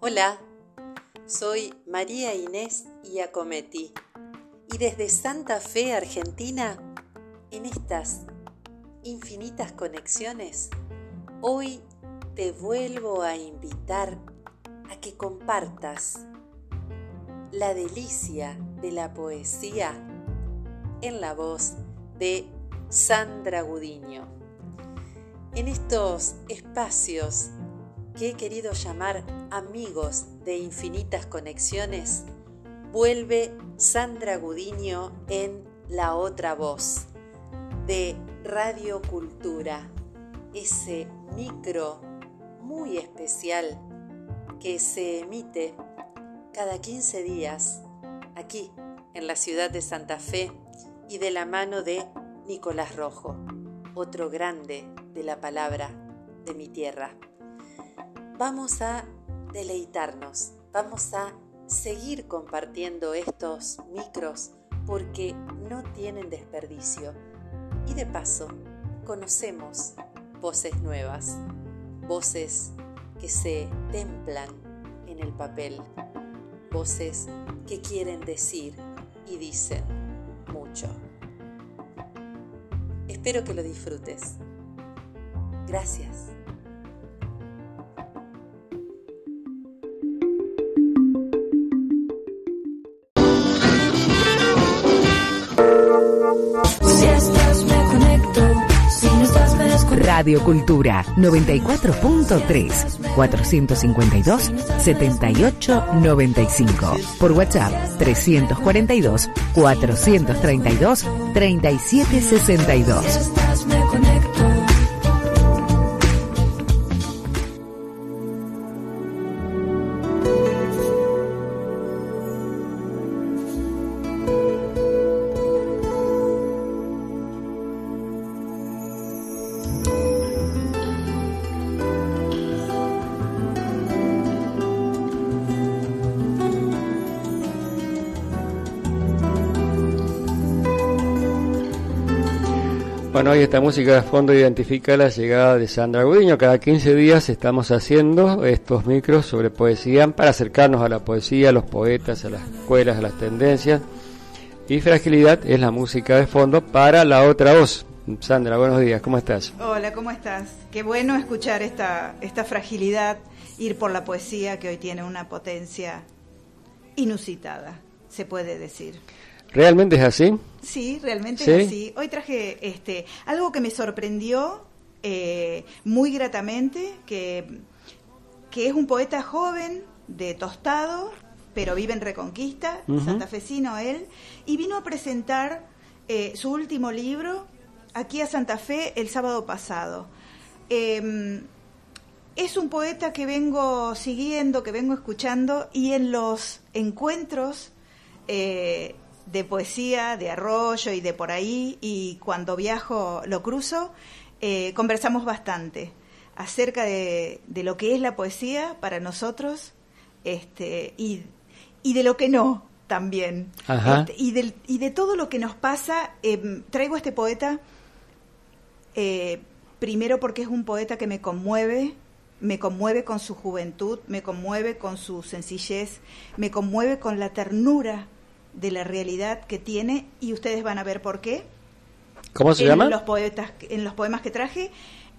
Hola, soy María Inés Iacometti y desde Santa Fe, Argentina, en estas infinitas conexiones, hoy te vuelvo a invitar a que compartas la delicia de la poesía en la voz de Sandra Gudiño. En estos espacios que he querido llamar amigos de infinitas conexiones, vuelve Sandra Gudiño en La Otra Voz de Radio Cultura, ese micro muy especial que se emite cada 15 días aquí en la ciudad de Santa Fe y de la mano de Nicolás Rojo, otro grande de la palabra de mi tierra vamos a deleitarnos, vamos a seguir compartiendo estos micros porque no tienen desperdicio. Y de paso, conocemos voces nuevas, voces que se templan en el papel, voces que quieren decir y dicen mucho. Espero que lo disfrutes. Gracias. Radio Cultura 94.3 452 7895 por WhatsApp 342 432 3762. Bueno, hoy esta música de fondo identifica la llegada de Sandra Gudiño. Cada 15 días estamos haciendo estos micros sobre poesía para acercarnos a la poesía, a los poetas, a las escuelas, a las tendencias. Y Fragilidad es la música de fondo para la otra voz. Sandra, buenos días, ¿cómo estás? Hola, ¿cómo estás? Qué bueno escuchar esta, esta fragilidad, ir por la poesía que hoy tiene una potencia inusitada, se puede decir. ¿Realmente es así? Sí, realmente es así. Hoy traje este algo que me sorprendió eh, muy gratamente, que, que es un poeta joven de Tostado, pero vive en Reconquista, santafesino él, y vino a presentar eh, su último libro aquí a Santa Fe el sábado pasado. Em, es un poeta que vengo siguiendo, que vengo escuchando, y en los encuentros eh, de poesía, de arroyo y de por ahí, y cuando viajo lo cruzo, eh, conversamos bastante acerca de, lo que es la poesía para nosotros este, y, y de lo que no también. Este, y, de, y de todo lo que nos pasa, em, traigo a este poeta eh, primero porque es un poeta que me conmueve, me conmueve con su juventud, me conmueve con su sencillez, me conmueve con la ternura de la realidad que tiene y ustedes van a ver por qué. ¿Cómo se en llama? Los poetas, en los poemas que traje.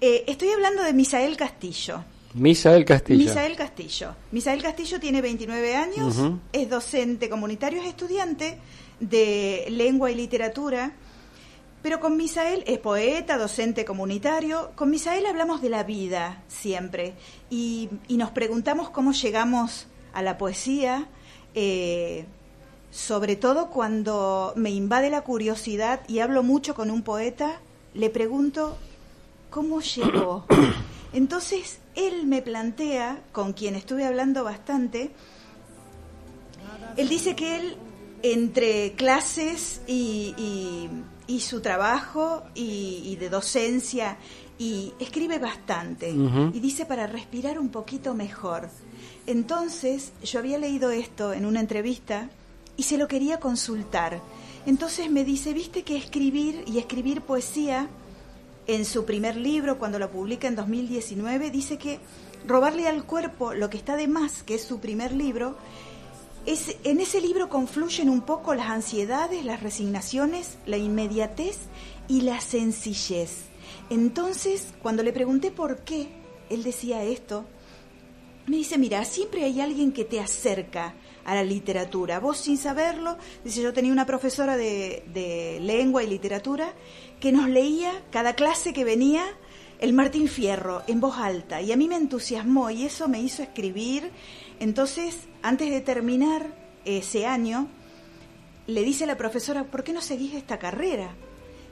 Eh, estoy hablando de Misael Castillo. Misael Castillo. Misael Castillo. Misael Castillo tiene 29 años, es docente comunitario, es estudiante de lengua y literatura, pero con Misael es poeta, docente comunitario. Con Misael hablamos de la vida siempre y, y nos preguntamos cómo llegamos a la poesía. Eh, sobre todo cuando me invade la curiosidad y hablo mucho con un poeta, le pregunto cómo llegó. Entonces él me plantea, con quien estuve hablando bastante, él dice que él entre clases y, su trabajo y, de docencia y escribe bastante y dice para respirar un poquito mejor. Entonces yo había leído esto en una entrevista y se lo quería consultar. Entonces me dice, viste que escribir y escribir poesía, en su primer libro, cuando lo publica en 2019, dice que robarle al cuerpo lo que está de más, que es su primer libro, es, en ese libro confluyen un poco las ansiedades, las resignaciones, la inmediatez y la sencillez. Entonces, cuando le pregunté por qué él decía esto, me dice, mira, siempre hay alguien que te acerca a la literatura. Vos sin saberlo, dice, yo tenía una profesora de, de lengua y literatura que nos leía cada clase que venía el Martín Fierro en voz alta y a mí me entusiasmó y eso me hizo escribir. Entonces, antes de terminar ese año, le dice a la profesora, ¿por qué no seguís esta carrera?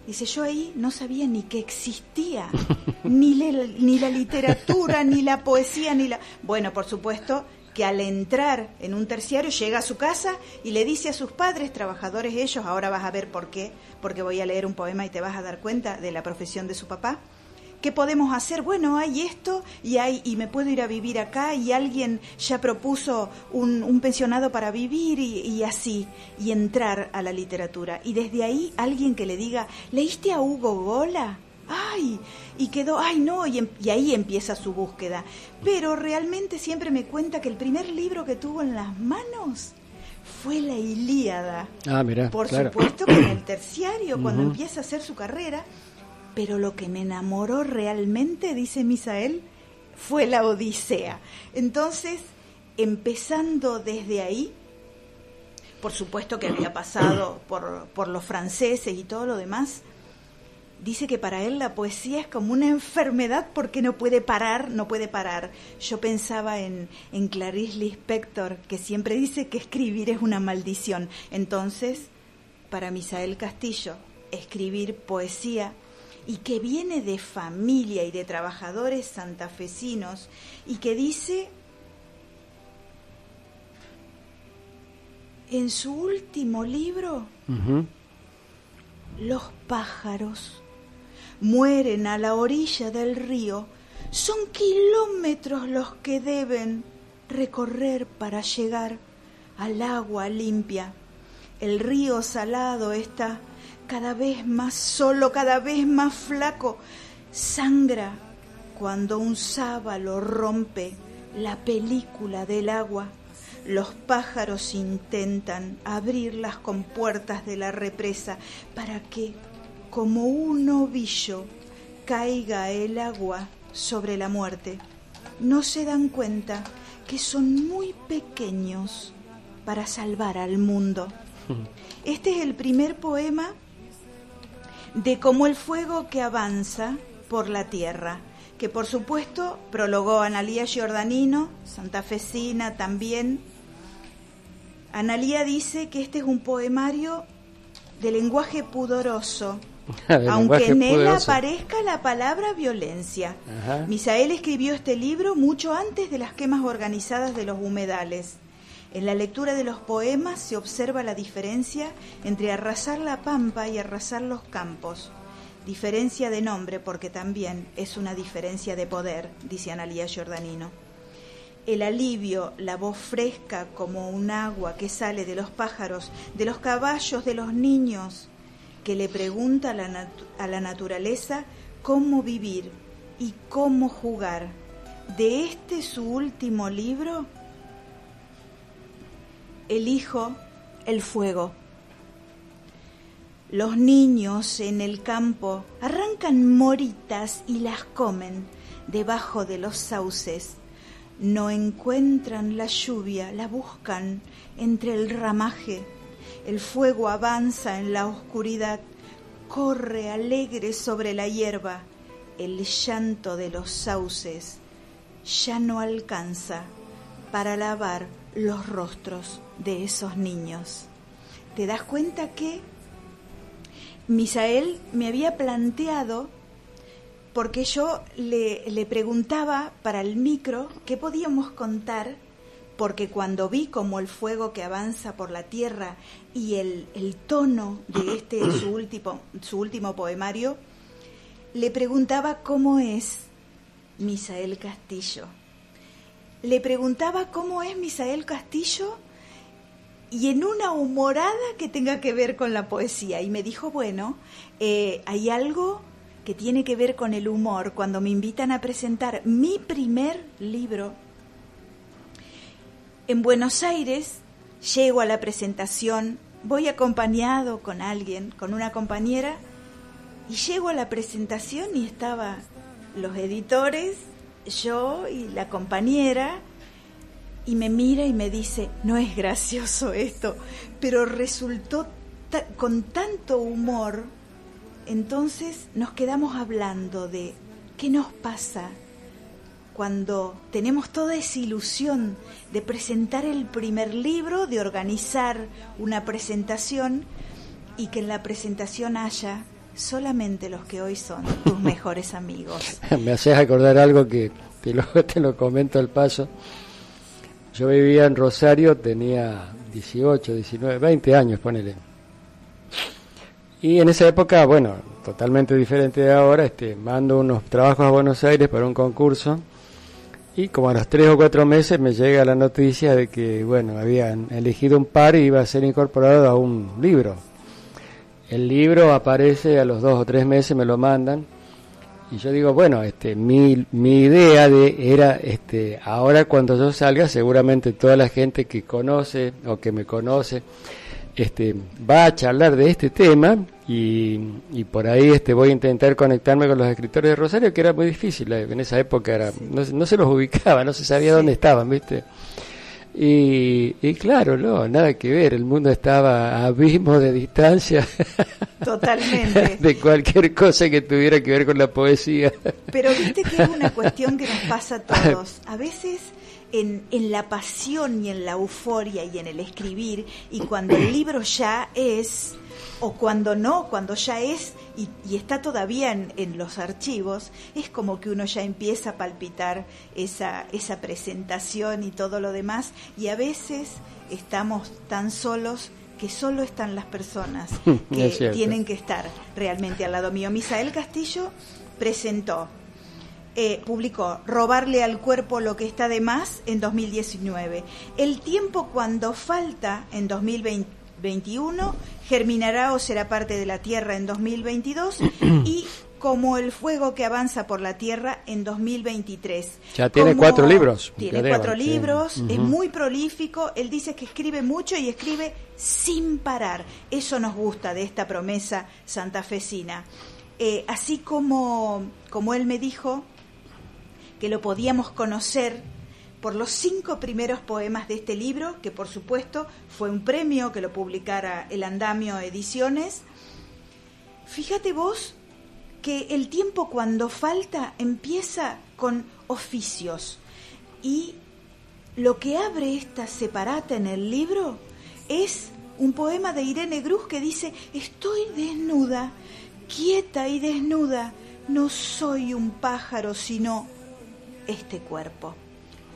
Dice, yo ahí no sabía ni que existía, ni, ni la literatura, ni la poesía, ni la... Bueno, por supuesto que al entrar en un terciario llega a su casa y le dice a sus padres, trabajadores ellos, ahora vas a ver por qué, porque voy a leer un poema y te vas a dar cuenta de la profesión de su papá, ¿Qué podemos hacer? Bueno, hay esto y hay y me puedo ir a vivir acá y alguien ya propuso un, pensionado para vivir y, así y entrar a la literatura y desde ahí alguien que le diga ¿leíste a Hugo Gola? Ay, y quedó, ay no, y, em, y, ahí empieza su búsqueda. Pero realmente siempre me cuenta que el primer libro que tuvo en las manos fue la Ilíada. Ah, mira. Por supuesto que en el terciario, cuando empieza a hacer su carrera, pero lo que me enamoró realmente, dice Misael, fue la Odisea. Entonces, empezando desde ahí, por supuesto que había pasado por, por los franceses y todo lo demás, dice que para él la poesía es como una enfermedad porque no puede parar, no puede parar. Yo pensaba en, en Clarice Lispector, que siempre dice que escribir es una maldición. Entonces, para Misael Castillo, escribir poesía y que viene de familia y de trabajadores santafesinos y que dice en su último libro, los pájaros mueren a la orilla del río, son kilómetros los que deben recorrer para llegar al agua limpia. El río salado está cada vez más solo, cada vez más flaco, sangra cuando un sábalo rompe la película del agua. Los pájaros intentan abrir las compuertas de la represa para que, como un ovillo, caiga el agua sobre la muerte. No se dan cuenta que son muy pequeños para salvar al mundo. Este es el primer poema de cómo el fuego que avanza por la tierra, que por supuesto prologó Analía Giordanino, santafesina también. Analía dice que este es un poemario de lenguaje pudoroso, aunque en él aparezca la palabra violencia. Misael escribió este libro mucho antes de las quemas organizadas de los humedales. En la lectura de los poemas se observa la diferencia entre arrasar la pampa y arrasar los campos. Diferencia de nombre porque también es una diferencia de poder, dice Analía Giordanino. El alivio, la voz fresca como un agua que sale de los pájaros, de los caballos, de los niños, que le pregunta a la, a la naturaleza cómo vivir y cómo jugar. De este su último libro, elijo el fuego. Los niños en el campo arrancan moritas y las comen debajo de los sauces. No encuentran la lluvia, la buscan entre el ramaje. El fuego avanza en la oscuridad, corre alegre sobre la hierba. El llanto de los sauces ya no alcanza para lavar los rostros de esos niños. ¿Te das cuenta que Misael me había planteado, porque yo le, le preguntaba para el micro qué podíamos contar, porque cuando vi como el fuego que avanza por la tierra y el, el tono de este su último, su último poemario, le preguntaba cómo es Misael Castillo. Le preguntaba cómo es Misael Castillo y en una humorada que tenga que ver con la poesía. Y me dijo, bueno, eh, hay algo que tiene que ver con el humor cuando me invitan a presentar mi primer libro. En Buenos Aires llego a la presentación, voy acompañado con alguien, con una compañera, y llego a la presentación y estaba los editores, yo y la compañera, y me mira y me dice, no es gracioso esto, pero resultó con tanto humor, entonces nos quedamos hablando de qué nos pasa cuando tenemos toda esa ilusión de presentar el primer libro, de organizar una presentación y que en la presentación haya solamente los que hoy son tus mejores amigos. Me haces acordar algo que te lo, te lo comento al paso. Yo vivía en Rosario, tenía 18, 19, 20 años, ponele. Y en esa época, bueno, totalmente diferente de ahora, este, mando unos trabajos a Buenos Aires para un concurso y como a los tres o cuatro meses me llega la noticia de que, bueno, habían elegido un par y iba a ser incorporado a un libro. El libro aparece a los dos o tres meses, me lo mandan. Y yo digo, bueno, este, mi, mi idea de, era, este, ahora cuando yo salga, seguramente toda la gente que conoce o que me conoce, este, va a charlar de este tema y, y, por ahí este, voy a intentar conectarme con los escritores de Rosario, que era muy difícil, eh, en esa época era, no, no se los ubicaba, no se sabía dónde estaban, ¿viste? Y, y, claro, no, nada que ver, el mundo estaba a abismo de distancia. Totalmente. de cualquier cosa que tuviera que ver con la poesía. Pero viste que es una cuestión que nos pasa a todos. A veces en, en, la pasión y en la euforia y en el escribir, y cuando el libro ya es, o cuando no, cuando ya es y, y está todavía en, en, los archivos, es como que uno ya empieza a palpitar esa, esa presentación y todo lo demás, y a veces estamos tan solos que solo están las personas que tienen que estar realmente al lado mío. Misael Castillo presentó eh, publicó Robarle al cuerpo lo que está de más en 2019. El tiempo cuando falta en 2021 germinará o será parte de la tierra en 2022 y como el fuego que avanza por la tierra en 2023. Ya tiene como cuatro libros. Tiene cuatro libros, sí. es muy prolífico, él dice que escribe mucho y escribe sin parar. Eso nos gusta de esta promesa santafesina. Eh, así como, como él me dijo, que lo podíamos conocer por los cinco primeros poemas de este libro, que por supuesto fue un premio que lo publicara el Andamio Ediciones. Fíjate vos que el tiempo cuando falta empieza con oficios y lo que abre esta separata en el libro es un poema de Irene Cruz que dice, estoy desnuda, quieta y desnuda, no soy un pájaro, sino este cuerpo,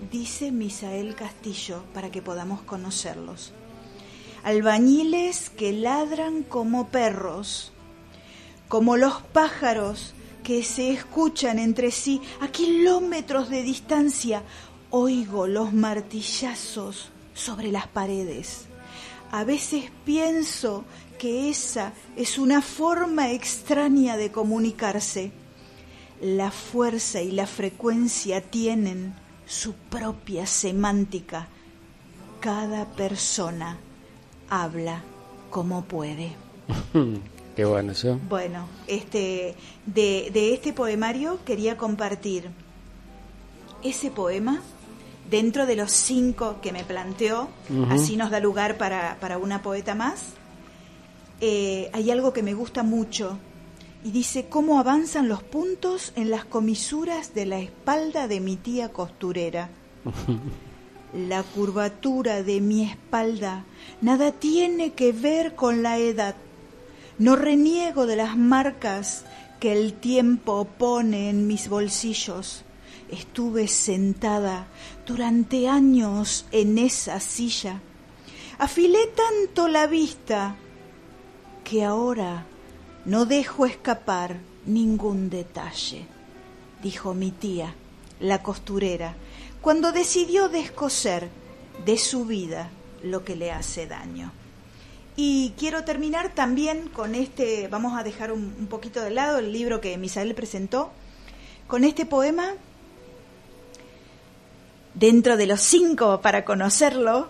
dice Misael Castillo, para que podamos conocerlos. Albañiles que ladran como perros, como los pájaros que se escuchan entre sí a kilómetros de distancia, oigo los martillazos sobre las paredes. A veces pienso que esa es una forma extraña de comunicarse la fuerza y la frecuencia tienen su propia semántica. Cada persona habla como puede. Qué bueno eso. Bueno, este, de, de este poemario quería compartir ese poema dentro de los cinco que me planteó, uh -huh. así nos da lugar para, para una poeta más. Eh, hay algo que me gusta mucho y dice cómo avanzan los puntos en las comisuras de la espalda de mi tía costurera. La curvatura de mi espalda nada tiene que ver con la edad. No reniego de las marcas que el tiempo pone en mis bolsillos. Estuve sentada durante años en esa silla. Afilé tanto la vista que ahora no dejo escapar ningún detalle, dijo mi tía, la costurera, cuando decidió descoser de su vida lo que le hace daño. Y quiero terminar también con este, vamos a dejar un, un poquito de lado el libro que Misael presentó, con este poema, dentro de los cinco para conocerlo,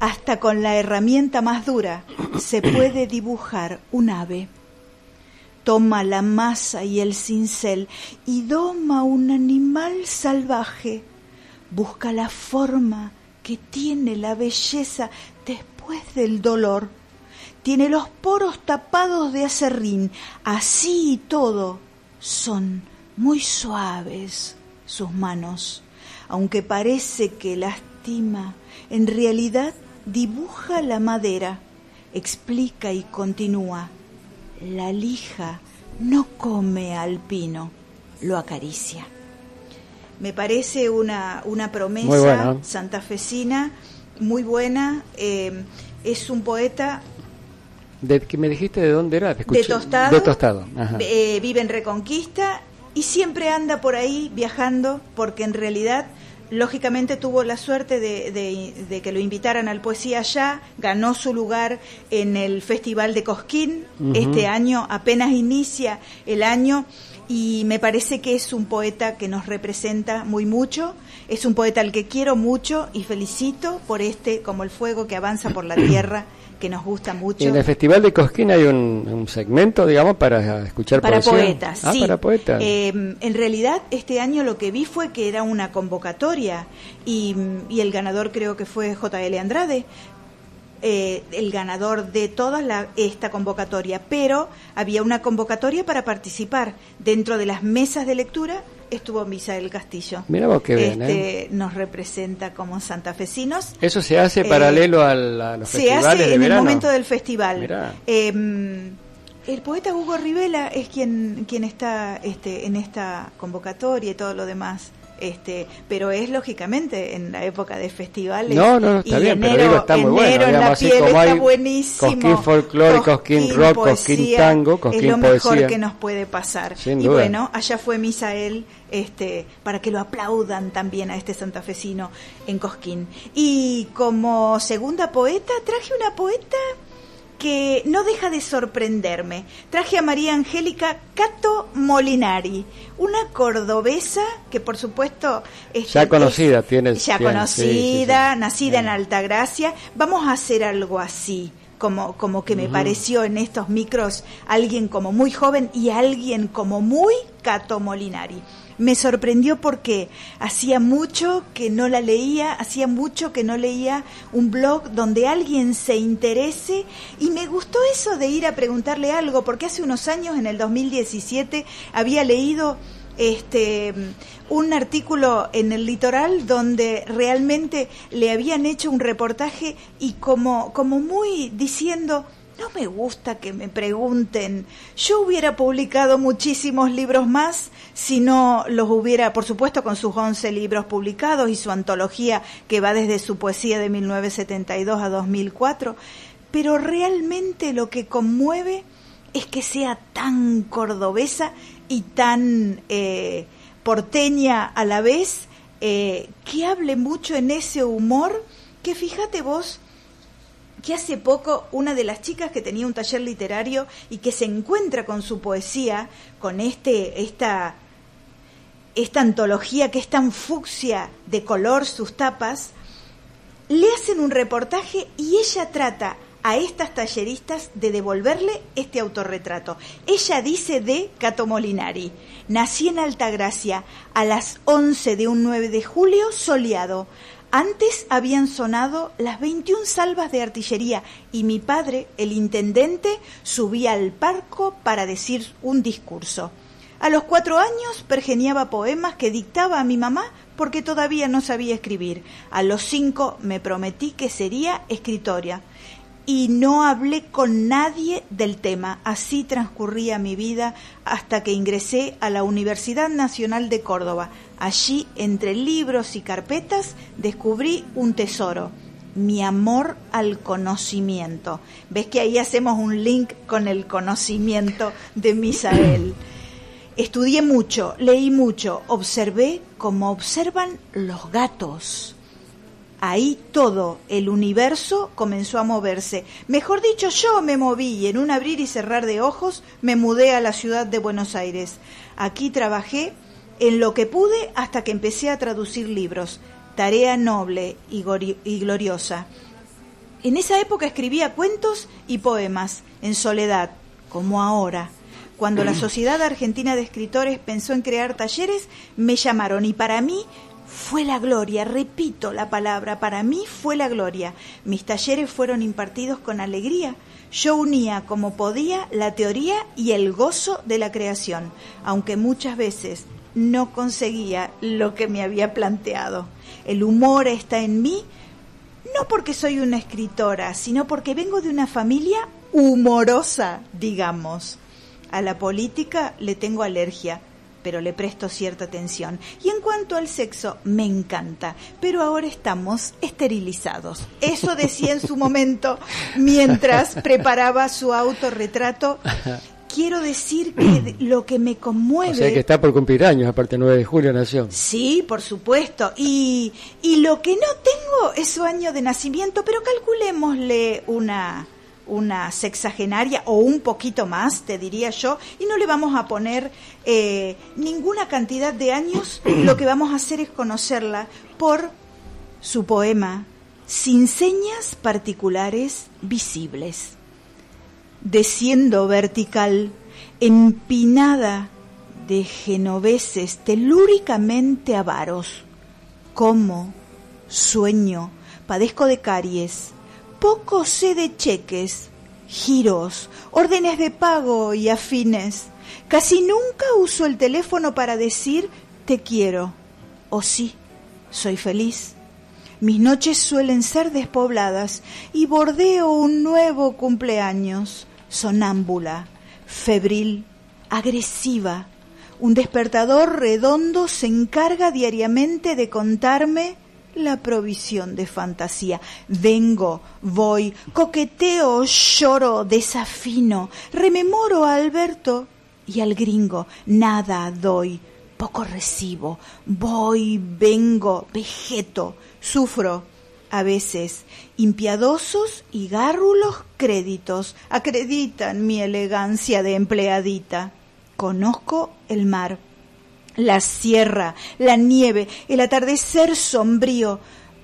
hasta con la herramienta más dura se puede dibujar un ave. Toma la masa y el cincel y doma un animal salvaje. Busca la forma que tiene la belleza después del dolor. Tiene los poros tapados de acerrín, así y todo son muy suaves sus manos, aunque parece que lastima, en realidad dibuja la madera, explica y continúa. La lija no come al pino, lo acaricia. Me parece una, una promesa santafesina muy buena. Eh, es un poeta de que me dijiste de dónde era, de Tostado, de tostado. Eh, vive en Reconquista y siempre anda por ahí viajando porque en realidad lógicamente tuvo la suerte de, que lo invitaran al Poesía allá, ganó su lugar en el Festival de Cosquín, este año apenas inicia el año y me parece que es un poeta que nos representa muy mucho, es un poeta al que quiero mucho y felicito por este como el fuego que avanza por la tierra que nos gusta mucho. En el Festival de Cosquín hay un, segmento, digamos, para escuchar para Poetas, ah, para poetas. Eh, en realidad, este año lo que vi fue que era una convocatoria y, el ganador creo que fue JL Andrade. Eh, el ganador de toda la, esta convocatoria, pero había una convocatoria para participar dentro de las mesas de lectura estuvo Misael Castillo. Mira vos qué bien, este, ¿eh? Nos representa como santafesinos. ¿Eso se hace paralelo a, los se hace en el momento del festival. Em, el poeta Hugo Rivela es quien, quien está este, en esta convocatoria y todo lo demás este, pero es lógicamente en la época de festivales. No, no, está bien, pero digo, está muy bueno. En la piel está buenísimo. Cosquín folclore, Cosquín rock, Cosquín tango, Cosquín Es lo mejor que nos puede pasar. y bueno, allá fue Misael este, para que lo aplaudan también a este santafesino en Cosquín. Y como segunda poeta, traje una poeta que no deja de sorprenderme. Traje a María Angélica Cato Molinari, una cordobesa que por supuesto ya conocida, tiene ya conocida, nacida en Altagracia. Vamos a hacer algo así. Como, como que me pareció en estos micros alguien como muy joven y alguien como muy Cato Molinari me sorprendió porque hacía mucho que no la leía, hacía mucho que no leía un blog donde alguien se interese y me gustó eso de ir a preguntarle algo, porque hace unos años, en el 2017, había leído este un artículo en el litoral donde realmente le habían hecho un reportaje y como como muy diciendo no me gusta que me pregunten. Yo hubiera publicado muchísimos libros más si no los hubiera, por supuesto, con sus 11 libros publicados y su antología que va desde su poesía de 1972 a 2004. Pero realmente lo que conmueve es que sea tan cordobesa y tan eh, porteña a la vez, eh, que hable mucho en ese humor, que fíjate vos, que hace poco una de las chicas que tenía un taller literario y que se encuentra con su poesía, con este, esta, esta antología que es tan fucsia de color, sus tapas, le hacen un reportaje y ella trata a estas talleristas de devolverle este autorretrato. Ella dice de Cato Molinari, nací en Altagracia a las 11 de un 9 de julio soleado. Antes habían sonado las 21 salvas de artillería y mi padre, el intendente, subía al parco para decir un discurso. A los cuatro años pergeniaba poemas que dictaba a mi mamá porque todavía no sabía escribir. A los cinco me prometí que sería escritora y no hablé con nadie del tema. Así transcurría mi vida hasta que ingresé a la Universidad Nacional de Córdoba. Allí, entre libros y carpetas, descubrí un tesoro, mi amor al conocimiento. ¿Ves que ahí hacemos un link con el conocimiento de Misael? Estudié mucho, leí mucho, observé como observan los gatos Ahí todo el universo comenzó a moverse. Mejor dicho, yo me moví y en un abrir y cerrar de ojos me mudé a la ciudad de Buenos Aires. Aquí trabajé en lo que pude hasta que empecé a traducir libros. Tarea noble y, gloriosa. En esa época escribía cuentos y poemas, en soledad, como ahora. Cuando la Sociedad Argentina de Escritores pensó en crear talleres, me llamaron y para mí fue la gloria, repito la palabra, para mí fue la gloria. Mis talleres fueron impartidos con alegría. Yo unía como podía la teoría y el gozo de la creación, aunque muchas veces no conseguía lo que me había planteado. El humor está en mí, no porque soy una escritora, sino porque vengo de una familia humorosa, digamos. A la política le tengo alergia, pero le presto cierta atención. Y en cuanto al sexo, me encanta, pero ahora estamos esterilizados. Eso decía en su momento mientras preparaba su autorretrato. Quiero decir que lo que me conmueve... O sea que está por cumplir años, aparte 9 de julio nació. Sí, por supuesto. Y, y lo que no tengo es su año de nacimiento, pero calculémosle una una sexagenaria o un poquito más, te diría yo, y no le vamos a poner eh, ninguna cantidad de años, lo que vamos a hacer es conocerla por su poema, sin señas particulares visibles. Desciendo vertical, empinada de genoveses telúricamente avaros, como, sueño, padezco de caries, poco sé de cheques, giros, órdenes de pago y afines. Casi nunca uso el teléfono para decir te quiero o sí, soy feliz. Mis noches suelen ser despobladas y bordeo un nuevo cumpleaños, sonámbula, febril, agresiva. Un despertador redondo se encarga diariamente de contarme la provisión de fantasía. Vengo, voy, coqueteo, lloro, desafino, rememoro a Alberto y al gringo. Nada doy, poco recibo. Voy, vengo, vegeto, sufro. A veces, impiadosos y gárrulos créditos acreditan mi elegancia de empleadita. Conozco el mar la sierra, la nieve, el atardecer sombrío.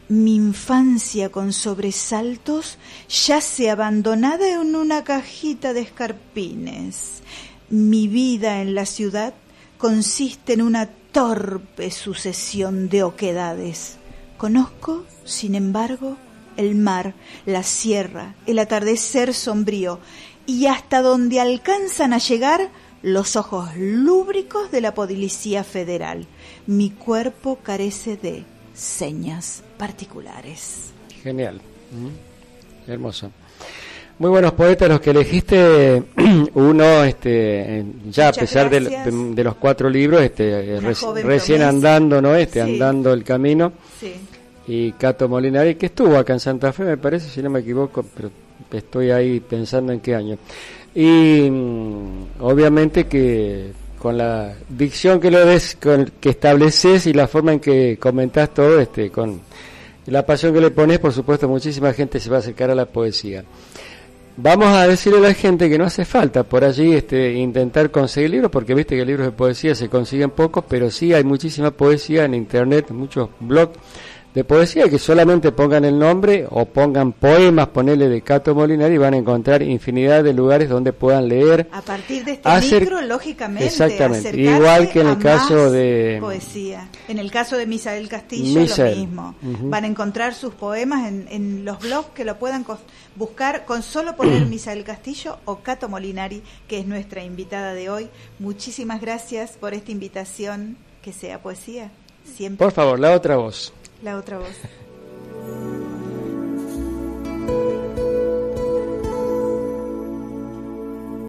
Mi infancia con sobresaltos yace abandonada en una cajita de escarpines. Mi vida en la ciudad consiste en una torpe sucesión de oquedades. Conozco, sin embargo, el mar, la sierra, el atardecer sombrío, y hasta donde alcanzan a llegar los ojos lúbricos de la Policía Federal. Mi cuerpo carece de señas particulares. Genial. Mm. Hermoso. Muy buenos poetas los que elegiste. Uno, este, ya a pesar de, los cuatro libros, este, recién andando, ¿no? Este, andando el camino. Sí. Y Cato Molinari, que estuvo acá en Santa Fe, me parece, si no me equivoco, pero estoy ahí pensando en qué año. Y mm, obviamente que con la dicción que lo des, con, que estableces y la forma en que comentás todo, este, con la pasión que le pones, por supuesto, muchísima gente se va a acercar a la poesía. Vamos a decirle a la gente que no hace falta por allí este, intentar conseguir libros, porque viste que libros de poesía se consiguen pocos, pero sí hay muchísima poesía en internet, muchos blogs de poesía que solamente pongan el nombre o pongan poemas, ponerle de Cato Molinari y van a encontrar infinidad de lugares donde puedan leer. A partir de este libro, lógicamente. Exactamente. Igual que en el caso de. Poesía. En el caso de Misael Castillo, lo mismo. Van a encontrar sus poemas en, en los blogs que lo puedan buscar con solo poner Misael Castillo o Cato Molinari, que es nuestra invitada de hoy. Muchísimas gracias por esta invitación. Que sea poesía. Siempre. Por favor, la otra voz la otra voz.